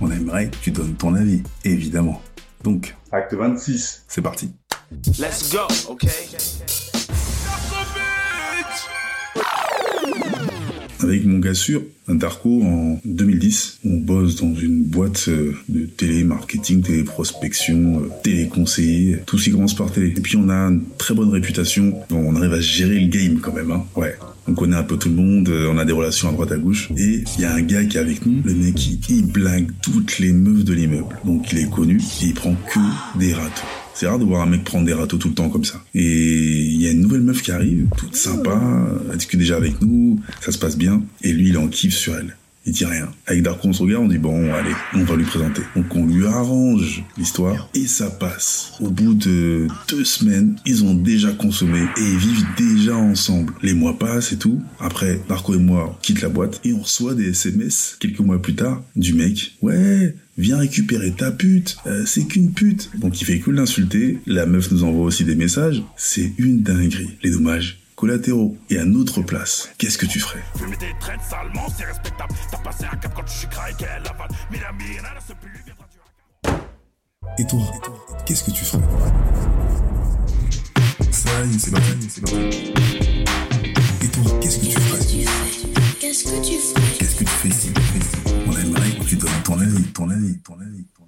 on aimerait que tu donnes ton avis, évidemment. Donc, Acte 26. c'est parti. Let's go, okay? Avec mon gars sûr, Darko, en 2010, on bosse dans une boîte euh, de télémarketing, téléprospection, euh, téléconseiller, tout ce qui commence par télé. Et puis on a une très bonne réputation, on arrive à gérer le game quand même, hein. Ouais. On connaît un peu tout le monde, euh, on a des relations à droite à gauche. Et il y a un gars qui est avec nous, le mec il, il blague toutes les meufs de l'immeuble. Donc il est connu et il prend que des râteaux. C'est rare de voir un mec prendre des râteaux tout le temps comme ça. Et il y a une nouvelle meuf qui arrive, toute sympa, elle discute déjà avec nous, ça se passe bien, et lui il en kiff sur elle. Il dit rien. Avec Darko, on se regarde, on dit bon, allez, on va lui présenter. Donc on lui arrange l'histoire et ça passe. Au bout de deux semaines, ils ont déjà consommé et ils vivent déjà ensemble. Les mois passent et tout. Après, Darko et moi on quitte la boîte et on reçoit des SMS quelques mois plus tard du mec. Ouais, viens récupérer ta pute, euh, c'est qu'une pute. Donc il fait que l'insulter, la meuf nous envoie aussi des messages, c'est une dinguerie. Les dommages collatéraux. Et à notre place, qu'est-ce que tu ferais? Viendra tu Et toi, qu'est-ce que tu ferais? Ça y est, c'est parti, c'est parti. Et toi, qu'est-ce que tu ferais? Qu'est-ce que tu ferais? Qu'est-ce que tu fais ici? On aimerait que tu donnes ton avis, ton avis, ton avis, ton avis.